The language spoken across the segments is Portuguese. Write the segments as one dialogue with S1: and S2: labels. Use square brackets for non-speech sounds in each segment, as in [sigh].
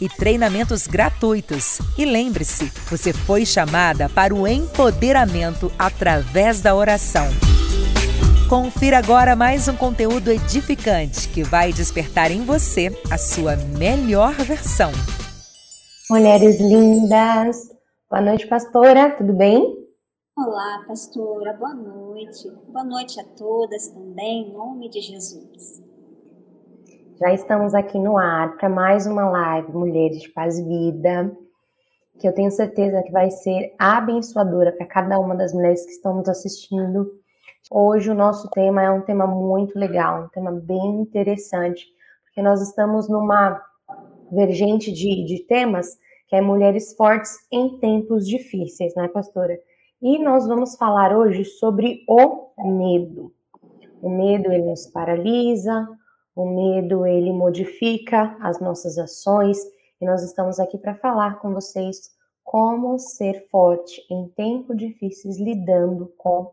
S1: e treinamentos gratuitos. E lembre-se, você foi chamada para o empoderamento através da oração. Confira agora mais um conteúdo edificante que vai despertar em você a sua melhor versão.
S2: Mulheres lindas, boa noite, pastora, tudo bem?
S3: Olá, pastora, boa noite. Boa noite a todas também, em nome de Jesus.
S2: Já estamos aqui no ar para mais uma live Mulheres de Paz Vida, que eu tenho certeza que vai ser abençoadora para cada uma das mulheres que estão nos assistindo. Hoje o nosso tema é um tema muito legal, um tema bem interessante, porque nós estamos numa vergente de, de temas que é mulheres fortes em tempos difíceis, né, pastora? E nós vamos falar hoje sobre o medo. O medo ele nos paralisa, o medo, ele modifica as nossas ações e nós estamos aqui para falar com vocês como ser forte em tempos difíceis lidando com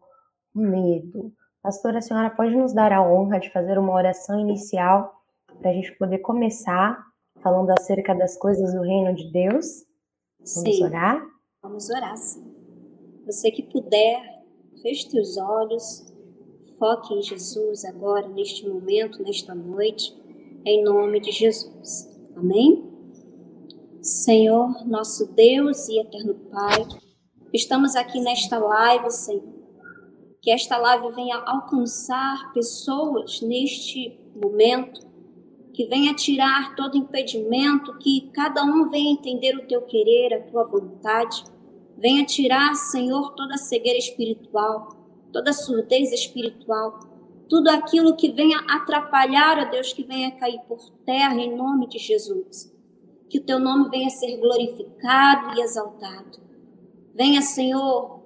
S2: o medo. Pastora, a senhora pode nos dar a honra de fazer uma oração inicial para a gente poder começar falando acerca das coisas do reino de Deus?
S3: Vamos sim. orar? Vamos orar, sim. Você que puder, feche os olhos Foque em Jesus agora, neste momento, nesta noite, em nome de Jesus. Amém? Senhor, nosso Deus e eterno Pai, estamos aqui nesta live, Senhor. Que esta live venha alcançar pessoas neste momento, que venha tirar todo impedimento, que cada um venha entender o teu querer, a tua vontade. Venha tirar, Senhor, toda cegueira espiritual toda surdez espiritual, tudo aquilo que venha atrapalhar, a Deus, que venha cair por terra em nome de Jesus. Que o teu nome venha ser glorificado e exaltado. Venha, Senhor,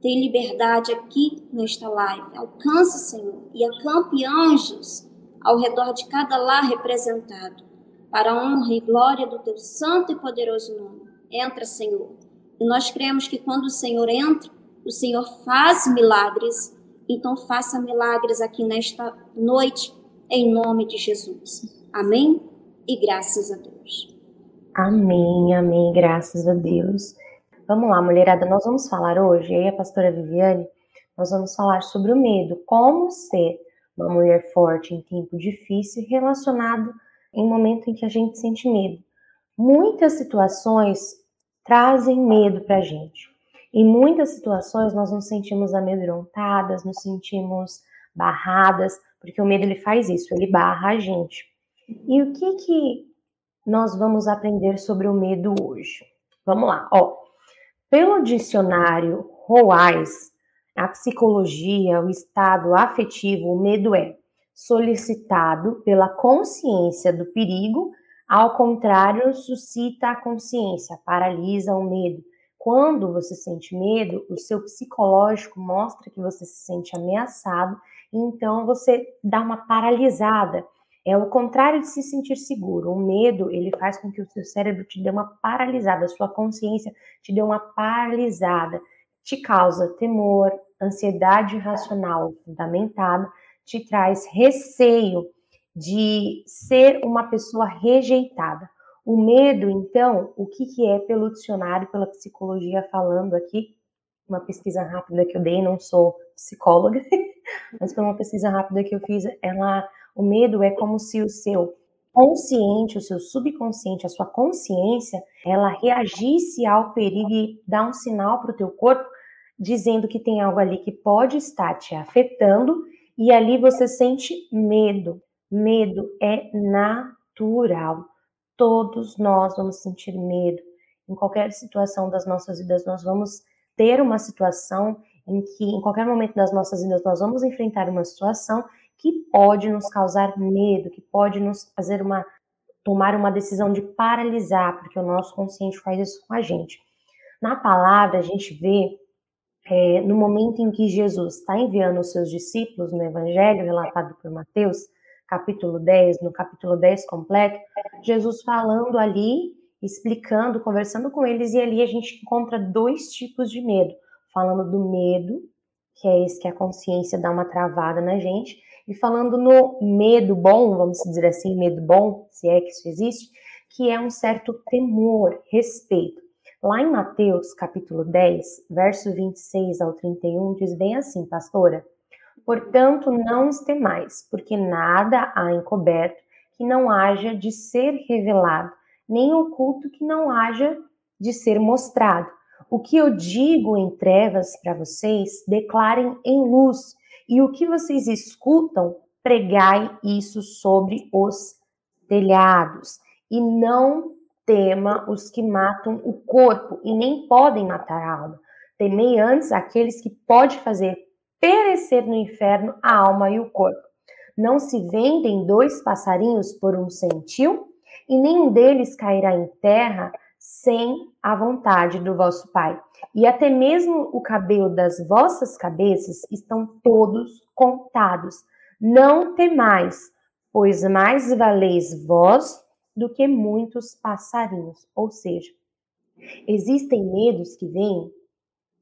S3: ter liberdade aqui nesta live. Alcance, Senhor, e acampe anjos ao redor de cada lar representado, para a honra e glória do teu santo e poderoso nome. Entra, Senhor. E nós cremos que quando o Senhor entra, o Senhor faz milagres, então faça milagres aqui nesta noite, em nome de Jesus. Amém? E graças a Deus.
S2: Amém, amém, graças a Deus. Vamos lá, mulherada, nós vamos falar hoje, aí a pastora Viviane, nós vamos falar sobre o medo, como ser uma mulher forte em tempo difícil relacionado em momento em que a gente sente medo. Muitas situações trazem medo para a gente. Em muitas situações nós nos sentimos amedrontadas, nos sentimos barradas, porque o medo ele faz isso, ele barra a gente. E o que que nós vamos aprender sobre o medo hoje? Vamos lá, ó. Pelo dicionário Roais, a psicologia, o estado afetivo, o medo é solicitado pela consciência do perigo, ao contrário, suscita a consciência, paralisa o medo, quando você sente medo, o seu psicológico mostra que você se sente ameaçado, então você dá uma paralisada. É o contrário de se sentir seguro. O medo, ele faz com que o seu cérebro te dê uma paralisada, a sua consciência te dê uma paralisada, te causa temor, ansiedade irracional fundamentada, te traz receio de ser uma pessoa rejeitada. O medo, então, o que, que é pelo dicionário, pela psicologia falando aqui, uma pesquisa rápida que eu dei, não sou psicóloga, [laughs] mas uma pesquisa rápida que eu fiz, ela, o medo é como se o seu consciente, o seu subconsciente, a sua consciência, ela reagisse ao perigo e dá um sinal para o teu corpo dizendo que tem algo ali que pode estar te afetando e ali você sente medo. Medo é natural. Todos nós vamos sentir medo. Em qualquer situação das nossas vidas, nós vamos ter uma situação em que, em qualquer momento das nossas vidas, nós vamos enfrentar uma situação que pode nos causar medo, que pode nos fazer uma tomar uma decisão de paralisar, porque o nosso consciente faz isso com a gente. Na palavra, a gente vê é, no momento em que Jesus está enviando os seus discípulos no Evangelho relatado por Mateus, capítulo 10, no capítulo 10 completo, Jesus falando ali, explicando, conversando com eles, e ali a gente encontra dois tipos de medo. Falando do medo, que é esse que a consciência dá uma travada na gente, e falando no medo bom, vamos dizer assim, medo bom, se é que isso existe, que é um certo temor, respeito. Lá em Mateus, capítulo 10, verso 26 ao 31, diz bem assim, pastora: Portanto, não os temais, porque nada há encoberto que não haja de ser revelado, nem oculto que não haja de ser mostrado. O que eu digo em trevas para vocês, declarem em luz, e o que vocês escutam, pregai isso sobre os telhados. E não tema os que matam o corpo e nem podem matar a alma. Temei antes aqueles que pode fazer perecer no inferno a alma e o corpo. Não se vendem dois passarinhos por um centil, e nenhum deles cairá em terra sem a vontade do vosso Pai. E até mesmo o cabelo das vossas cabeças estão todos contados. Não temais, pois mais valeis vós do que muitos passarinhos. Ou seja, existem medos que vêm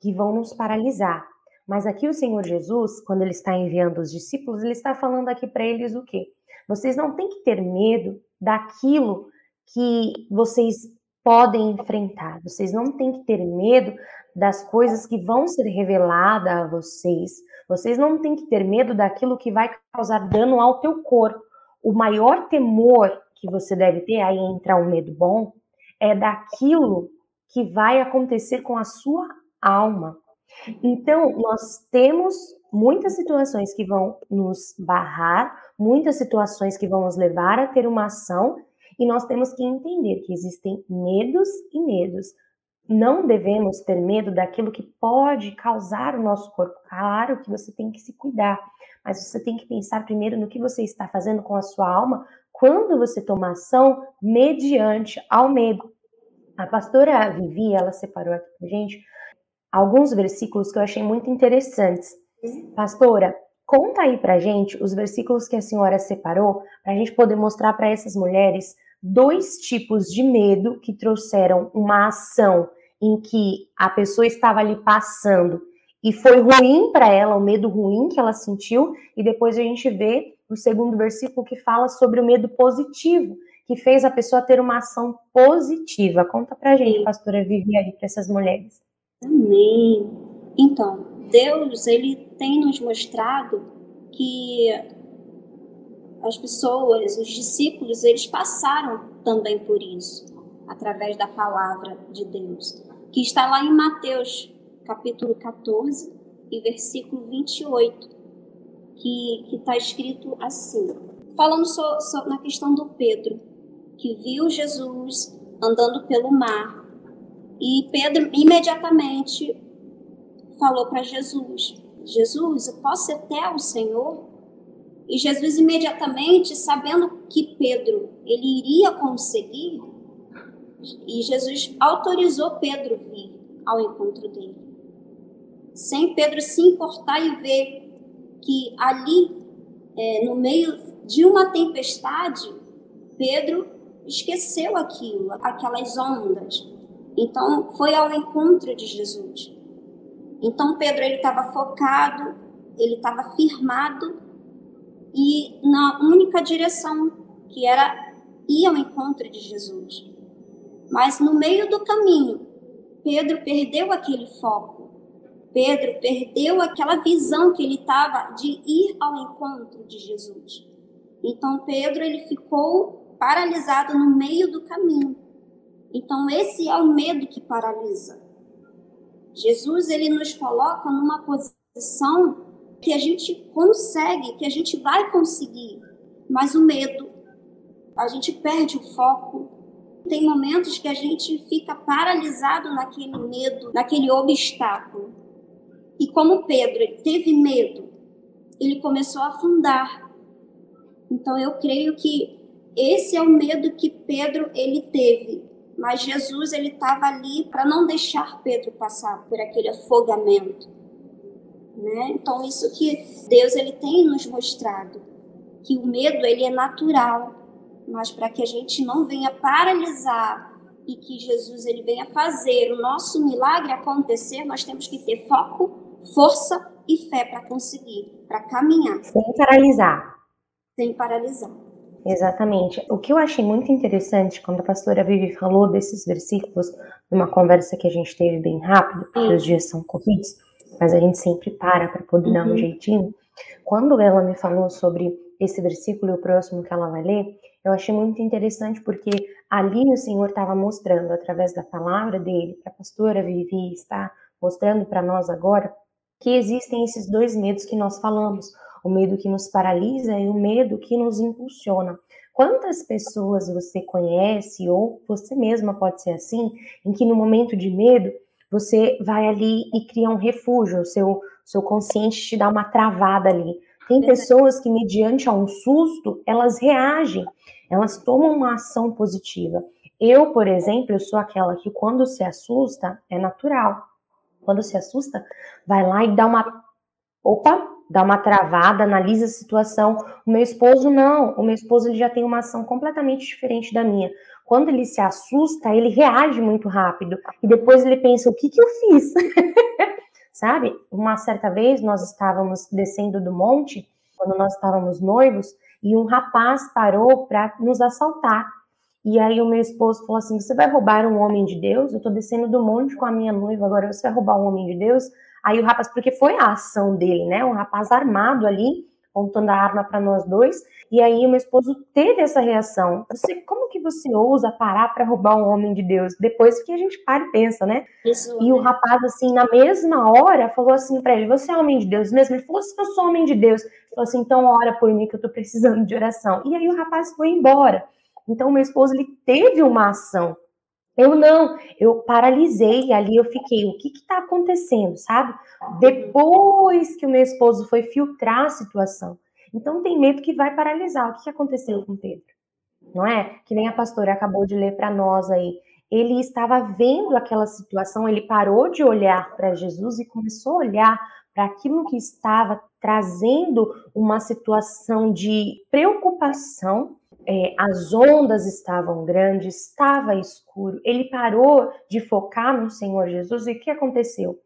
S2: que vão nos paralisar. Mas aqui o Senhor Jesus, quando ele está enviando os discípulos, ele está falando aqui para eles o quê? Vocês não têm que ter medo daquilo que vocês podem enfrentar. Vocês não têm que ter medo das coisas que vão ser reveladas a vocês. Vocês não têm que ter medo daquilo que vai causar dano ao teu corpo. O maior temor que você deve ter, aí entra um medo bom, é daquilo que vai acontecer com a sua alma. Então, nós temos muitas situações que vão nos barrar, muitas situações que vão nos levar a ter uma ação e nós temos que entender que existem medos e medos. Não devemos ter medo daquilo que pode causar o nosso corpo. Claro que você tem que se cuidar, mas você tem que pensar primeiro no que você está fazendo com a sua alma quando você toma ação mediante ao medo. A pastora Vivi, ela separou aqui pra gente alguns versículos que eu achei muito interessantes. Pastora, conta aí pra gente os versículos que a senhora separou para a gente poder mostrar para essas mulheres dois tipos de medo que trouxeram uma ação em que a pessoa estava ali passando e foi ruim para ela, o medo ruim que ela sentiu, e depois a gente vê o segundo versículo que fala sobre o medo positivo, que fez a pessoa ter uma ação positiva. Conta pra gente, pastora Vivi, aí, para essas mulheres.
S3: Amém. Então, Deus, ele tem nos mostrado que as pessoas, os discípulos, eles passaram também por isso, através da palavra de Deus, que está lá em Mateus, capítulo 14 e versículo 28, que está escrito assim, falando so, so, na questão do Pedro, que viu Jesus andando pelo mar, e Pedro imediatamente falou para Jesus: Jesus, eu posso ir até o Senhor? E Jesus imediatamente, sabendo que Pedro ele iria conseguir, e Jesus autorizou Pedro vir ao encontro dele. Sem Pedro se importar e ver que ali, é, no meio de uma tempestade, Pedro esqueceu aquilo, aquelas ondas. Então, foi ao encontro de Jesus. Então, Pedro ele estava focado, ele estava firmado e na única direção, que era ir ao encontro de Jesus. Mas no meio do caminho, Pedro perdeu aquele foco. Pedro perdeu aquela visão que ele estava de ir ao encontro de Jesus. Então Pedro ele ficou paralisado no meio do caminho. Então esse é o medo que paralisa. Jesus ele nos coloca numa posição que a gente consegue, que a gente vai conseguir, mas o medo, a gente perde o foco. Tem momentos que a gente fica paralisado naquele medo, naquele obstáculo. E como Pedro ele teve medo, ele começou a afundar. Então eu creio que esse é o medo que Pedro ele teve, mas Jesus ele estava ali para não deixar Pedro passar por aquele afogamento. Né? Então isso que Deus ele tem nos mostrado, que o medo ele é natural, mas para que a gente não venha paralisar e que Jesus ele venha fazer o nosso milagre acontecer, nós temos que ter foco, força e fé para conseguir, para caminhar.
S2: Sem paralisar.
S3: Sem paralisar.
S2: Exatamente. O que eu achei muito interessante quando a pastora Vivi falou desses versículos, numa conversa que a gente teve bem rápido, porque os dias são corridos, mas a gente sempre para para poder uhum. dar um uhum. jeitinho. Quando ela me falou sobre esse versículo e o próximo que ela vai ler, eu achei muito interessante porque ali o Senhor estava mostrando através da palavra dele, que a pastora Vivi está mostrando para nós agora, que existem esses dois medos que nós falamos, o medo que nos paralisa e o medo que nos impulsiona. Quantas pessoas você conhece ou você mesma pode ser assim, em que no momento de medo você vai ali e cria um refúgio, o seu, seu consciente te dá uma travada ali. Tem pessoas que, mediante a um susto, elas reagem, elas tomam uma ação positiva. Eu, por exemplo, eu sou aquela que quando se assusta, é natural. Quando se assusta, vai lá e dá uma. Opa, dá uma travada, analisa a situação. O meu esposo não, o meu esposo ele já tem uma ação completamente diferente da minha. Quando ele se assusta, ele reage muito rápido e depois ele pensa: o que, que eu fiz? [laughs] Sabe? Uma certa vez nós estávamos descendo do monte, quando nós estávamos noivos, e um rapaz parou para nos assaltar. E aí o meu esposo falou assim: Você vai roubar um homem de Deus? Eu estou descendo do monte com a minha noiva, agora você vai roubar um homem de Deus? Aí o rapaz, porque foi a ação dele, né? Um rapaz armado ali, apontando a arma para nós dois. E aí o meu esposo teve essa reação. Você, como que você ousa parar para roubar um homem de Deus? Depois que a gente para e pensa, né? Isso, e o rapaz, assim, na mesma hora, falou assim para ele: Você é homem de Deus mesmo? Ele falou: Se eu sou homem de Deus. Ele falou assim: Então ora por mim que eu tô precisando de oração. E aí o rapaz foi embora. Então, meu esposo ele teve uma ação. Eu não, eu paralisei ali, eu fiquei, o que está acontecendo, sabe? Depois que o meu esposo foi filtrar a situação. Então tem medo que vai paralisar. O que, que aconteceu com Pedro? Não é? Que nem a pastora acabou de ler para nós aí. Ele estava vendo aquela situação, ele parou de olhar para Jesus e começou a olhar para aquilo que estava trazendo uma situação de preocupação é, as ondas estavam grandes, estava escuro. Ele parou de focar no Senhor Jesus e o que aconteceu?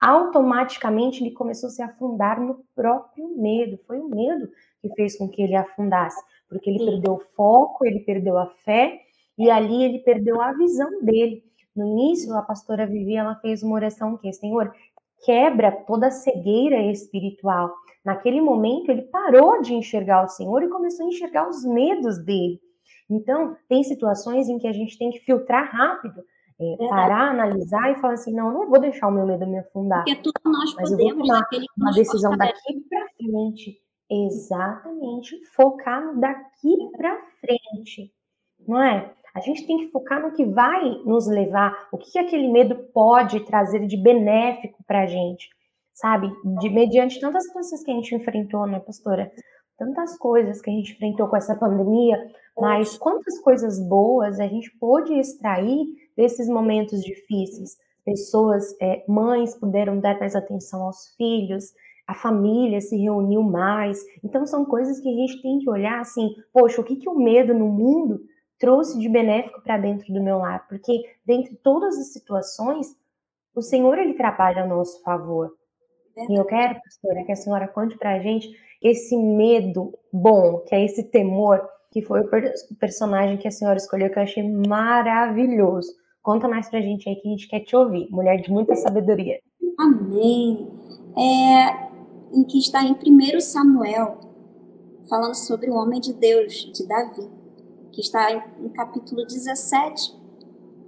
S2: Automaticamente ele começou a se afundar no próprio medo. Foi o medo que fez com que ele afundasse, porque ele Sim. perdeu o foco, ele perdeu a fé e ali ele perdeu a visão dele. No início, a pastora Vivi, ela fez uma oração que, Senhor, quebra toda a cegueira espiritual Naquele momento, ele parou de enxergar o Senhor e começou a enxergar os medos dele. Então, tem situações em que a gente tem que filtrar rápido, é, parar, analisar e falar assim: não, não vou deixar o meu medo me afundar.
S3: Porque tudo nós
S2: mas
S3: podemos,
S2: eu vou tomar uma decisão daqui para frente. Exatamente, focar no daqui para frente, não é? A gente tem que focar no que vai nos levar, o que aquele medo pode trazer de benéfico para a gente sabe? De mediante tantas situações que a gente enfrentou, né, pastora? Tantas coisas que a gente enfrentou com essa pandemia, mas quantas coisas boas a gente pôde extrair desses momentos difíceis. Pessoas, é, mães puderam dar mais atenção aos filhos, a família se reuniu mais. Então são coisas que a gente tem que olhar assim, poxa, o que, que o medo no mundo trouxe de benéfico para dentro do meu lar? Porque dentre todas as situações, o Senhor ele trabalha a nosso favor. E eu quero, pastora, que a senhora conte pra gente esse medo bom, que é esse temor, que foi o personagem que a senhora escolheu, que eu achei maravilhoso. Conta mais pra gente aí que a gente quer te ouvir, mulher de muita sabedoria.
S3: Amém. É, em que está em 1 Samuel, falando sobre o homem de Deus, de Davi, que está em capítulo 17,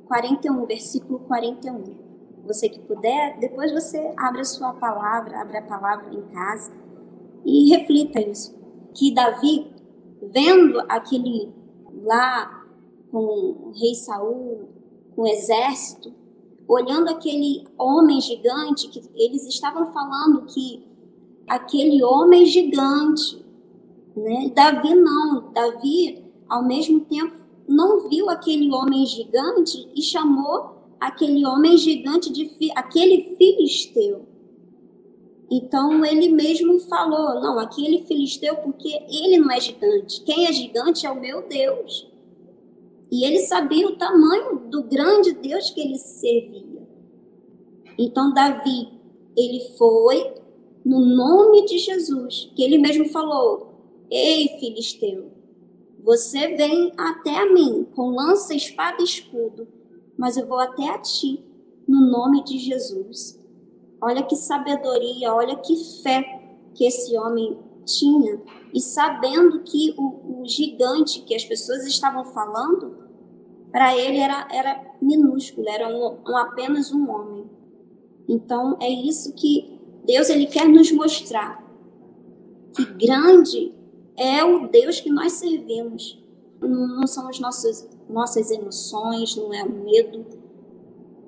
S3: 41, versículo 41. Você que puder, depois você abre a sua palavra, abre a palavra em casa e reflita isso. Que Davi, vendo aquele lá com o rei Saul, com o exército, olhando aquele homem gigante, que eles estavam falando que aquele homem gigante, né? Davi não, Davi ao mesmo tempo não viu aquele homem gigante e chamou aquele homem gigante de fi, aquele filisteu. Então ele mesmo falou: não, aquele filisteu, porque ele não é gigante. Quem é gigante é o meu Deus. E ele sabia o tamanho do grande Deus que ele servia. Então Davi, ele foi no nome de Jesus, que ele mesmo falou: Ei, filisteu, você vem até a mim com lança, espada e escudo, mas eu vou até a ti no nome de Jesus. Olha que sabedoria, olha que fé que esse homem tinha. E sabendo que o, o gigante que as pessoas estavam falando, para ele era, era minúsculo, era um, um, apenas um homem. Então é isso que Deus ele quer nos mostrar. Que grande é o Deus que nós servimos. Não são as nossas nossas emoções, não é o medo.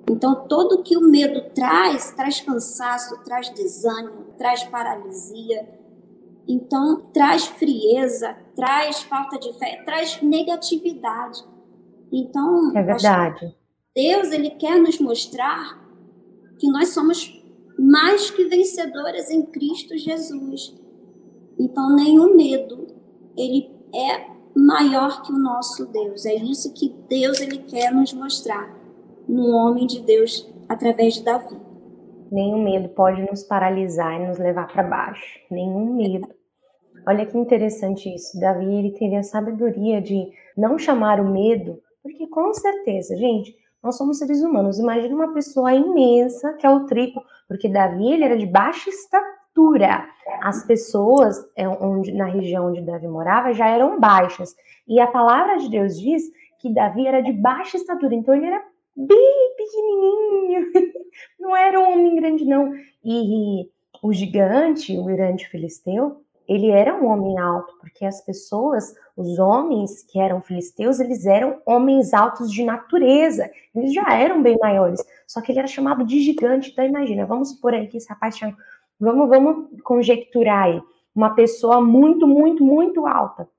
S3: Então, todo que o medo traz, traz cansaço, traz desânimo, traz paralisia. Então, traz frieza, traz falta de fé, traz negatividade. Então,
S2: é verdade.
S3: Deus ele quer nos mostrar que nós somos mais que vencedoras em Cristo Jesus. Então, nenhum medo ele é maior que o nosso Deus. É isso que Deus ele quer nos mostrar no homem de Deus através de Davi.
S2: Nenhum medo pode nos paralisar e nos levar para baixo. Nenhum medo. Olha que interessante isso. Davi ele teve a sabedoria de não chamar o medo, porque com certeza, gente, nós somos seres humanos. Imagina uma pessoa imensa que é o triplo, porque Davi ele era de baixa estatura altura. As pessoas é, onde, na região onde Davi morava já eram baixas. E a palavra de Deus diz que Davi era de baixa estatura, então ele era bem pequenininho, [laughs] não era um homem grande não. E, e o gigante, o grande filisteu, ele era um homem alto, porque as pessoas, os homens que eram filisteus, eles eram homens altos de natureza, eles já eram bem maiores, só que ele era chamado de gigante, então imagina, vamos supor aí que esse rapaz tinha Vamos, vamos conjecturar aí. Uma pessoa muito, muito, muito alta.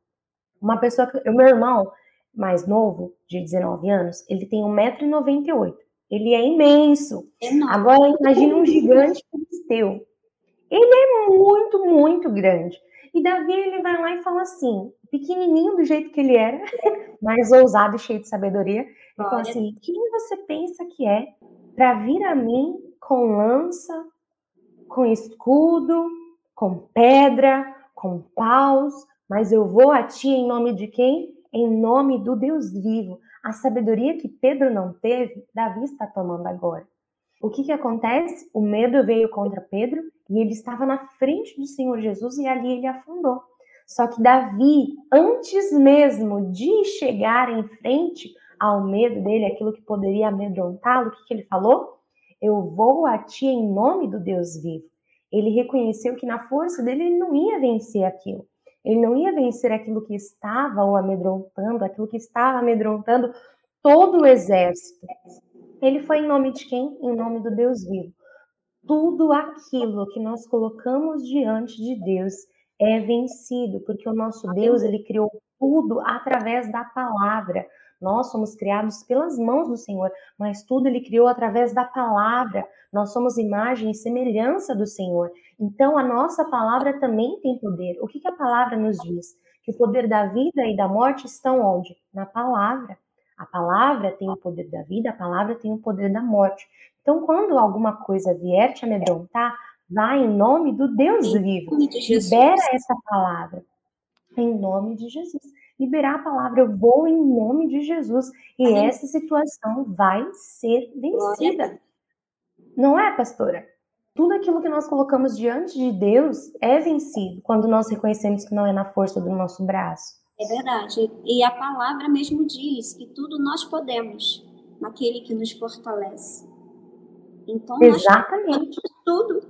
S2: Uma pessoa que. O meu irmão, mais novo, de 19 anos, ele tem 1,98m. Ele é imenso. Enorme. Agora, imagine um gigante filisteu. Ele é muito, muito grande. E Davi, ele vai lá e fala assim, pequenininho do jeito que ele era, [laughs] mas ousado e cheio de sabedoria. Ele fala assim, quem você pensa que é para vir a mim com lança, com escudo, com pedra, com paus, mas eu vou a ti em nome de quem? Em nome do Deus vivo. A sabedoria que Pedro não teve, Davi está tomando agora. O que, que acontece? O medo veio contra Pedro e ele estava na frente do Senhor Jesus e ali ele afundou. Só que Davi, antes mesmo de chegar em frente ao medo dele, aquilo que poderia amedrontá-lo, o que, que ele falou? Eu vou a ti em nome do Deus vivo. Ele reconheceu que na força dele ele não ia vencer aquilo. Ele não ia vencer aquilo que estava o amedrontando, aquilo que estava amedrontando todo o exército. Ele foi em nome de quem? Em nome do Deus vivo. Tudo aquilo que nós colocamos diante de Deus é vencido, porque o nosso Deus, ele criou tudo através da palavra. Nós somos criados pelas mãos do Senhor, mas tudo ele criou através da palavra. Nós somos imagem e semelhança do Senhor. Então a nossa palavra também tem poder. O que, que a palavra nos diz? Que o poder da vida e da morte estão onde? Na palavra. A palavra tem o poder da vida, a palavra tem o poder da morte. Então, quando alguma coisa vier te amedrontar, Vai em nome do Deus em vivo. De Libera essa palavra. Em nome de Jesus. Liberar a palavra, eu vou em nome de Jesus. E Amém. essa situação vai ser vencida. Não é, pastora? Tudo aquilo que nós colocamos diante de Deus é vencido quando nós reconhecemos que não é na força do nosso braço.
S3: É verdade. E a palavra mesmo diz que tudo nós podemos naquele que nos fortalece. Então,
S2: Exatamente.
S3: nós tudo.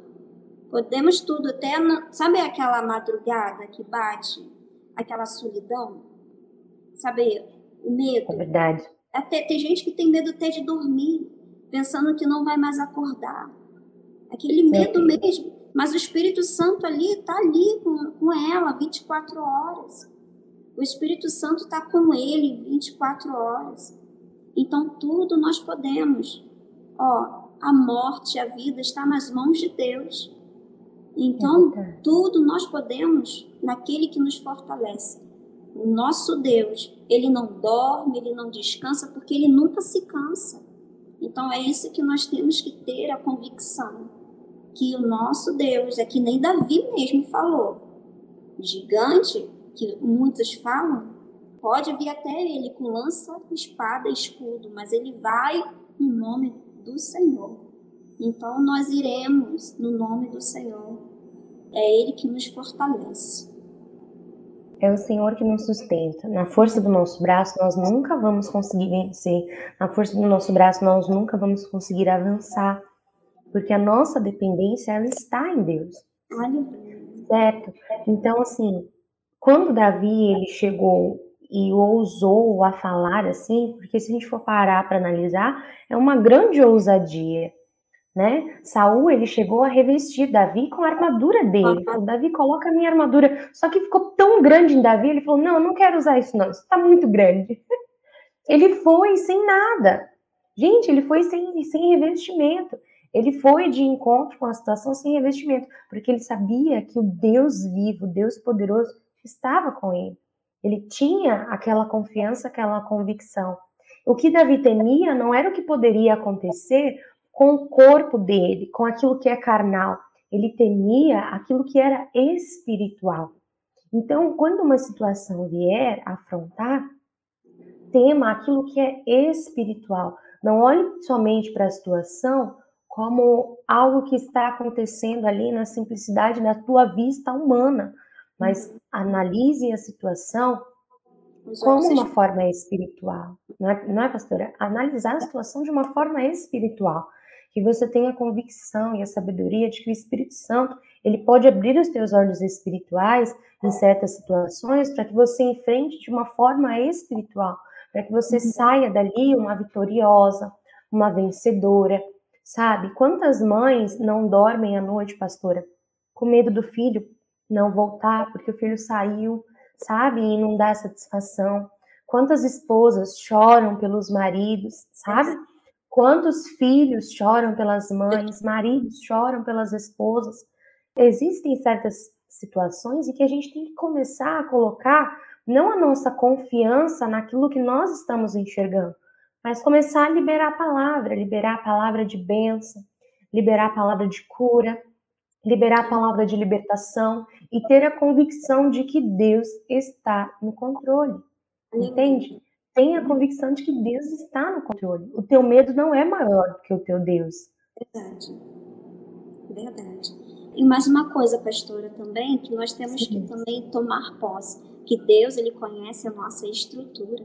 S3: Podemos tudo, até, sabe aquela madrugada que bate, aquela solidão? Sabe, o medo.
S2: É verdade.
S3: Até, tem gente que tem medo até de dormir, pensando que não vai mais acordar. Aquele medo mesmo. Mas o Espírito Santo ali está ali com, com ela 24 horas. O Espírito Santo está com ele 24 horas. Então tudo nós podemos. Ó, a morte, a vida está nas mãos de Deus. Então é tudo nós podemos naquele que nos fortalece. O nosso Deus, ele não dorme, ele não descansa, porque ele nunca se cansa. Então é isso que nós temos que ter a convicção que o nosso Deus é que nem Davi mesmo falou. Gigante, que muitos falam, pode vir até ele com lança, espada, escudo, mas ele vai no nome do Senhor. Então nós iremos no nome do Senhor. É ele que nos fortalece.
S2: É o Senhor que nos sustenta. Na força do nosso braço, nós nunca vamos conseguir vencer. Na força do nosso braço, nós nunca vamos conseguir avançar. Porque a nossa dependência, ela está em Deus. Certo? Então, assim, quando Davi ele chegou e ousou a falar assim, porque se a gente for parar para analisar, é uma grande ousadia, né? Saul ele chegou a revestir Davi com a armadura dele. Falou, Davi coloca a minha armadura. Só que ficou tão grande em Davi, ele falou: "Não, eu não quero usar isso não, isso tá muito grande". [laughs] ele foi sem nada. Gente, ele foi sem, sem revestimento. Ele foi de encontro com a situação sem revestimento, porque ele sabia que o Deus vivo, Deus poderoso, estava com ele. Ele tinha aquela confiança, aquela convicção. O que Davi temia não era o que poderia acontecer com o corpo dele, com aquilo que é carnal. Ele temia aquilo que era espiritual. Então, quando uma situação vier afrontar, tema aquilo que é espiritual. Não olhe somente para a situação como algo que está acontecendo ali na simplicidade da tua vista humana, mas analise a situação como uma forma espiritual, não é, não é, pastora? Analisar a situação de uma forma espiritual, que você tenha a convicção e a sabedoria de que o Espírito Santo ele pode abrir os teus olhos espirituais em certas situações para que você enfrente de uma forma espiritual, para que você uhum. saia dali uma vitoriosa, uma vencedora, sabe? Quantas mães não dormem à noite, pastora, com medo do filho não voltar porque o filho saiu, sabe? E não dá satisfação. Quantas esposas choram pelos maridos, sabe? Quantos filhos choram pelas mães, [laughs] maridos choram pelas esposas. Existem certas situações em que a gente tem que começar a colocar não a nossa confiança naquilo que nós estamos enxergando, mas começar a liberar a palavra, liberar a palavra de bênção, liberar a palavra de cura, liberar a palavra de libertação e ter a convicção de que Deus está no controle. Entende? Tenha a convicção de que Deus está no controle. O teu medo não é maior do que o teu Deus.
S3: Verdade. Verdade. E mais uma coisa, pastora, também, que nós temos Sim. que também tomar posse, que Deus, ele conhece a nossa estrutura.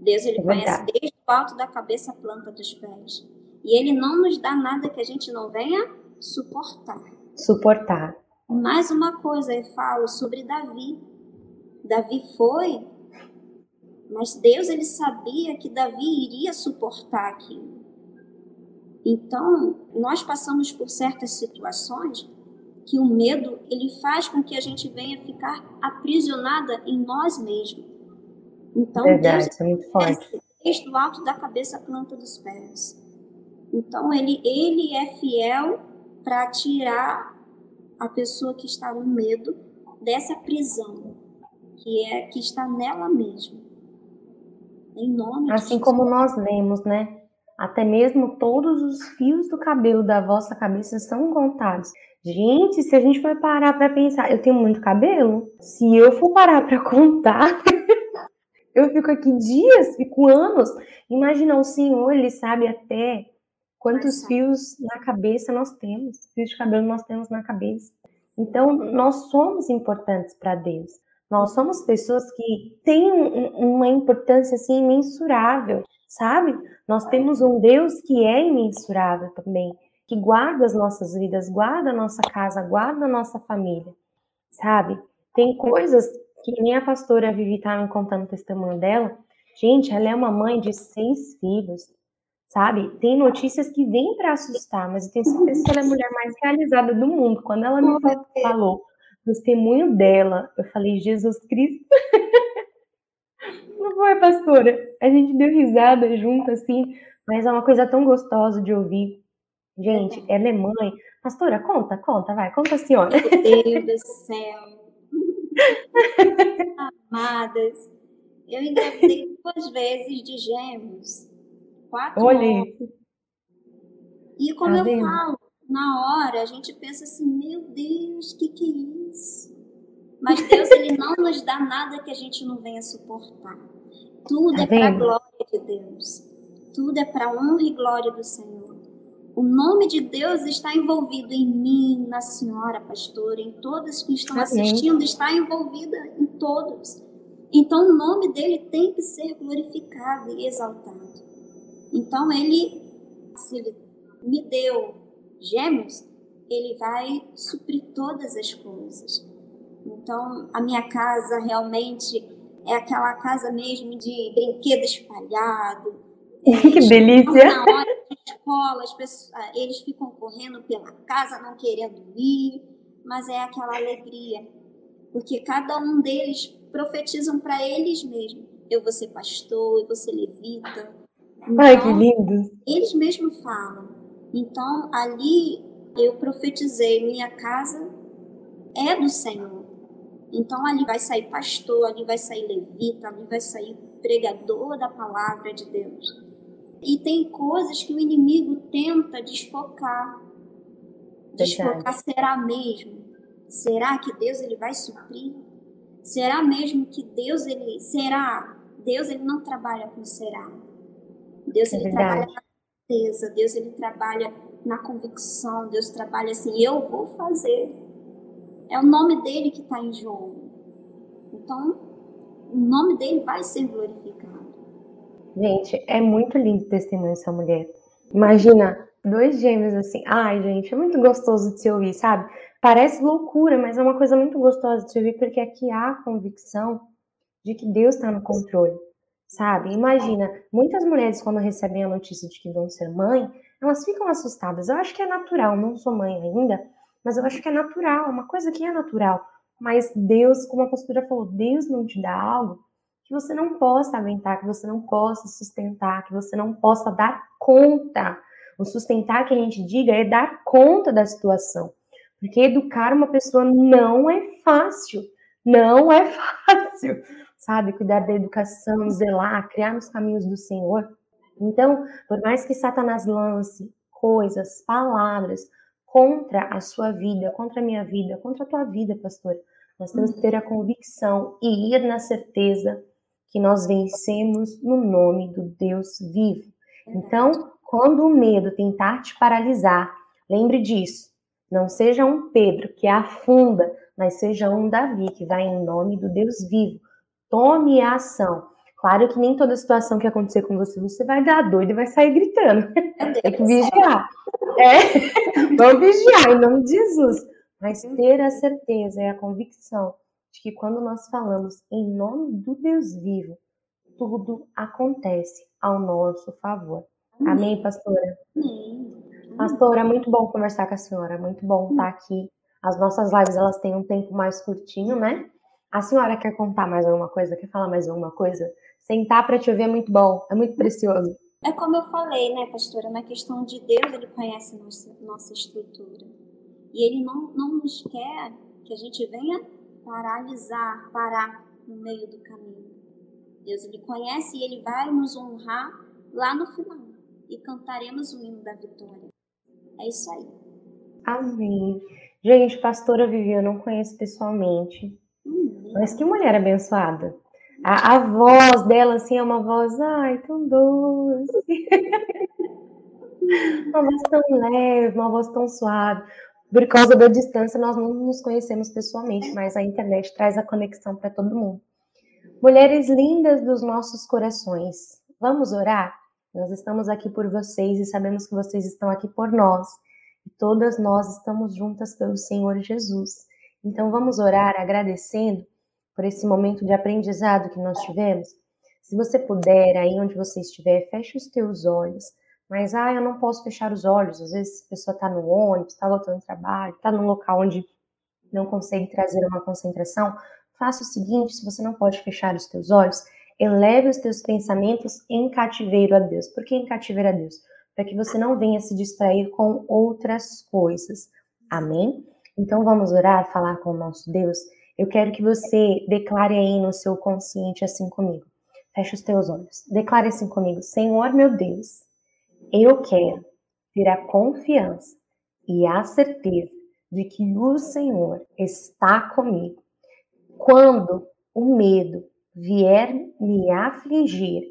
S3: Deus, ele é conhece desde o alto da cabeça a planta dos pés. E ele não nos dá nada que a gente não venha suportar.
S2: Suportar.
S3: Mais uma coisa, eu falo sobre Davi. Davi foi, mas Deus ele sabia que Davi iria suportar aquilo. Então, nós passamos por certas situações que o medo ele faz com que a gente venha ficar aprisionada em nós mesmos. Então,
S2: Verdade, Deus é muito forte.
S3: Desde o alto da cabeça, a planta dos pés. Então, ele, ele é fiel para tirar a pessoa que está no medo dessa prisão que é que está nela mesma. Em nome
S2: assim como nós lemos, né? Até mesmo todos os fios do cabelo da vossa cabeça são contados. Gente, se a gente for parar para pensar, eu tenho muito cabelo. Se eu for parar para contar, [laughs] eu fico aqui dias, fico anos. Imagina o Senhor, ele sabe até quantos fios na cabeça nós temos, fios de cabelo nós temos na cabeça. Então, nós somos importantes para Deus. Nós somos pessoas que têm uma importância assim imensurável, sabe? Nós temos um Deus que é imensurável também, que guarda as nossas vidas, guarda a nossa casa, guarda a nossa família, sabe? Tem coisas que nem a pastora Vivi tá me contando o testemunho dela. Gente, ela é uma mãe de seis filhos, sabe? Tem notícias que vêm para assustar, mas eu tenho certeza que ela é a mulher mais realizada do mundo. Quando ela me falou testemunho dela, eu falei, Jesus Cristo. [laughs] Não foi, pastora? A gente deu risada junto, assim, mas é uma coisa tão gostosa de ouvir. Gente, ela é mãe. Pastora, conta, conta, vai, conta a senhora.
S3: Meu Deus do céu. [laughs] Amadas, eu engravidei duas vezes de gêmeos. Quatro
S2: Olha
S3: E como tá eu falo, na hora a gente pensa assim, meu Deus, que, que é isso? Mas Deus ele não nos dá nada que a gente não venha suportar. Tudo tá é para glória de Deus. Tudo é para honra e glória do Senhor. O nome de Deus está envolvido em mim, na senhora pastora, em todos que estão Amém. assistindo, está envolvida em todos. Então o nome dele tem que ser glorificado e exaltado. Então ele, se ele me deu gêmeos, ele vai suprir todas as coisas. Então, a minha casa realmente é aquela casa mesmo de brinquedo espalhado. [laughs]
S2: que delícia!
S3: Na hora de escola, pessoas, ah, eles ficam correndo pela casa, não querendo ir, mas é aquela alegria. Porque cada um deles profetizam para eles mesmos. Eu vou ser pastor, eu vou ser levita.
S2: Então, Ai, que lindo!
S3: Eles mesmos falam. Então, ali eu profetizei, minha casa é do Senhor. Então, ali vai sair pastor, ali vai sair levita, ali vai sair pregador da palavra de Deus. E tem coisas que o inimigo tenta desfocar. Desfocar será mesmo? Será que Deus ele vai suprir? Será mesmo que Deus ele será? Deus ele não trabalha com será. Deus é ele trabalha na certeza, Deus ele trabalha na convicção, Deus trabalha assim, eu vou fazer. É o nome dele que está em jogo. Então, o nome dele vai ser glorificado.
S2: Gente, é muito lindo o testemunho dessa mulher. Imagina, dois gêmeos assim. Ai, gente, é muito gostoso de se ouvir, sabe? Parece loucura, mas é uma coisa muito gostosa de se ouvir, porque aqui há a convicção de que Deus está no controle, sabe? Imagina, muitas mulheres, quando recebem a notícia de que vão ser mãe, elas ficam assustadas. Eu acho que é natural, não sou mãe ainda, mas eu acho que é natural, uma coisa que é natural. Mas Deus, como a pastora falou, Deus não te dá algo que você não possa aguentar, que você não possa sustentar, que você não possa dar conta. O sustentar que a gente diga é dar conta da situação. Porque educar uma pessoa não é fácil. Não é [laughs] fácil. Sabe? Cuidar da educação, zelar, criar nos caminhos do Senhor. Então, por mais que Satanás lance coisas, palavras contra a sua vida, contra a minha vida, contra a tua vida, pastor, nós temos que ter a convicção e ir na certeza que nós vencemos no nome do Deus vivo. Então, quando o medo tentar te paralisar, lembre disso. Não seja um Pedro que afunda, mas seja um Davi que vai em nome do Deus vivo. Tome a ação. Claro que nem toda situação que acontecer com você, você vai dar doido e vai sair gritando. [laughs] Tem que vigiar. É, [laughs] vamos vigiar em nome de Jesus. Mas ter a certeza e a convicção de que quando nós falamos em nome do Deus vivo, tudo acontece ao nosso favor. Amém, pastora? Amém. Pastora, é muito bom conversar com a senhora, é muito bom estar aqui. As nossas lives, elas têm um tempo mais curtinho, né? A senhora quer contar mais alguma coisa? Quer falar mais alguma coisa? Sentar para te ouvir é muito bom, é muito precioso.
S3: É como eu falei, né, pastora? Na questão de Deus, ele conhece nossa, nossa estrutura. E ele não, não nos quer que a gente venha paralisar, parar no meio do caminho. Deus ele conhece e ele vai nos honrar lá no final. e cantaremos o hino da vitória. É isso aí.
S2: Amém. Gente, pastora Vivi, eu não conheço pessoalmente. Mas que mulher abençoada. A, a, voz dela, assim, é uma voz, ai, tão doce. [laughs] uma voz tão leve, uma voz tão suave. Por causa da distância, nós não nos conhecemos pessoalmente, mas a internet traz a conexão para todo mundo. Mulheres lindas dos nossos corações, vamos orar? Nós estamos aqui por vocês e sabemos que vocês estão aqui por nós. E todas nós estamos juntas pelo Senhor Jesus. Então vamos orar agradecendo por esse momento de aprendizado que nós tivemos. Se você puder, aí onde você estiver, feche os teus olhos mas, ah, eu não posso fechar os olhos. Às vezes a pessoa está no ônibus, está voltando do trabalho, está num local onde não consegue trazer uma concentração. Faça o seguinte: se você não pode fechar os teus olhos, eleve os teus pensamentos em cativeiro a Deus. Por que em cativeiro a Deus? Para que você não venha se distrair com outras coisas. Amém? Então vamos orar, falar com o nosso Deus. Eu quero que você declare aí no seu consciente assim comigo. Feche os teus olhos. Declare assim comigo: Senhor meu Deus, eu quero ter a confiança e a certeza de que o Senhor está comigo. Quando o medo vier me afligir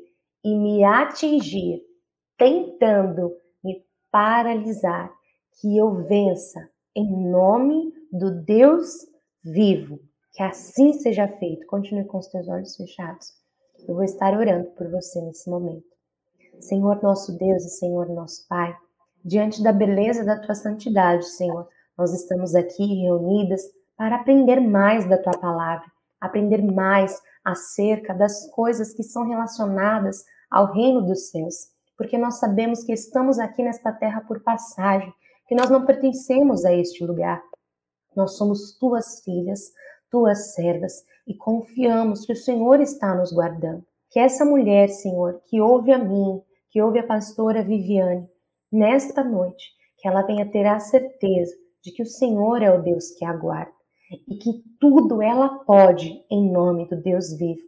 S2: e me atingir, tentando me paralisar, que eu vença em nome do Deus vivo. Que assim seja feito. Continue com os teus olhos fechados. Eu vou estar orando por você nesse momento. Senhor nosso Deus e Senhor nosso Pai, diante da beleza da tua santidade, Senhor, nós estamos aqui reunidas para aprender mais da tua palavra, aprender mais acerca das coisas que são relacionadas ao reino dos céus, porque nós sabemos que estamos aqui nesta terra por passagem, que nós não pertencemos a este lugar. Nós somos tuas filhas, tuas servas e confiamos que o Senhor está nos guardando. Que essa mulher, Senhor, que ouve a mim, que ouve a pastora Viviane, nesta noite, que ela venha ter a certeza de que o Senhor é o Deus que aguarda e que tudo ela pode em nome do Deus vivo.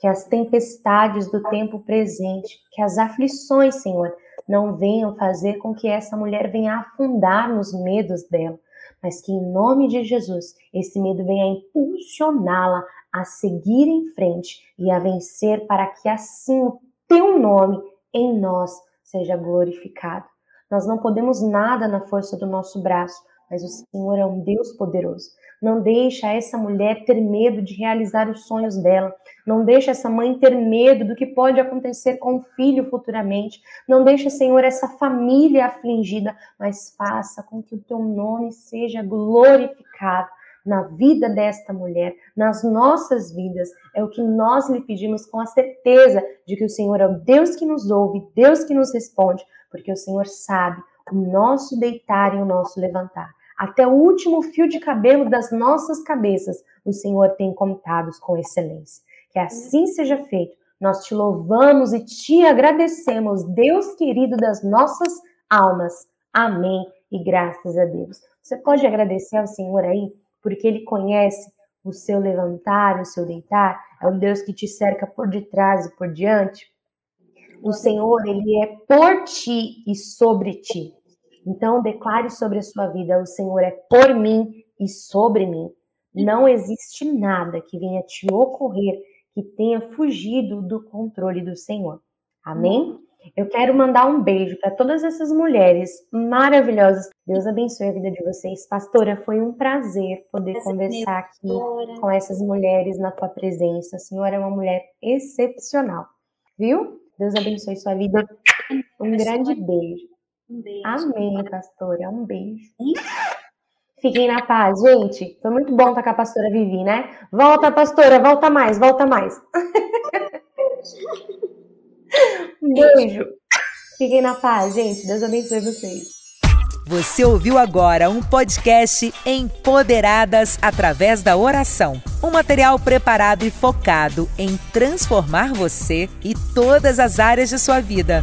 S2: Que as tempestades do tempo presente, que as aflições, Senhor, não venham fazer com que essa mulher venha afundar nos medos dela, mas que em nome de Jesus esse medo venha impulsioná-la a seguir em frente e a vencer, para que assim o teu nome em nós seja glorificado. Nós não podemos nada na força do nosso braço, mas o Senhor é um Deus poderoso. Não deixa essa mulher ter medo de realizar os sonhos dela. Não deixa essa mãe ter medo do que pode acontecer com o filho futuramente. Não deixa, Senhor, essa família afligida, mas faça com que o teu nome seja glorificado na vida desta mulher, nas nossas vidas. É o que nós lhe pedimos com a certeza de que o Senhor é o Deus que nos ouve, Deus que nos responde, porque o Senhor sabe o nosso deitar e o nosso levantar. Até o último fio de cabelo das nossas cabeças, o Senhor tem contados com excelência. Que assim seja feito. Nós te louvamos e te agradecemos, Deus querido das nossas almas. Amém. E graças a Deus. Você pode agradecer ao Senhor aí porque ele conhece o seu levantar, o seu deitar, é um Deus que te cerca por detrás e por diante. O Senhor, ele é por ti e sobre ti. Então, declare sobre a sua vida: o Senhor é por mim e sobre mim. Não existe nada que venha te ocorrer que tenha fugido do controle do Senhor. Amém? Eu quero mandar um beijo para todas essas mulheres maravilhosas. Deus abençoe a vida de vocês. Pastora, foi um prazer poder Essa conversar aqui com essas mulheres na tua presença. A senhora é uma mulher excepcional, viu? Deus abençoe sua vida. Um grande beijo.
S3: Um beijo.
S2: Amém, pastora. Um beijo. Fiquem na paz, gente. Foi muito bom estar com a pastora Vivi, né? Volta, pastora, volta mais, volta mais. [laughs] Um beijo. Fiquem na paz, gente. Deus abençoe vocês.
S1: Você ouviu agora um podcast Empoderadas através da oração. Um material preparado e focado em transformar você e todas as áreas de sua vida.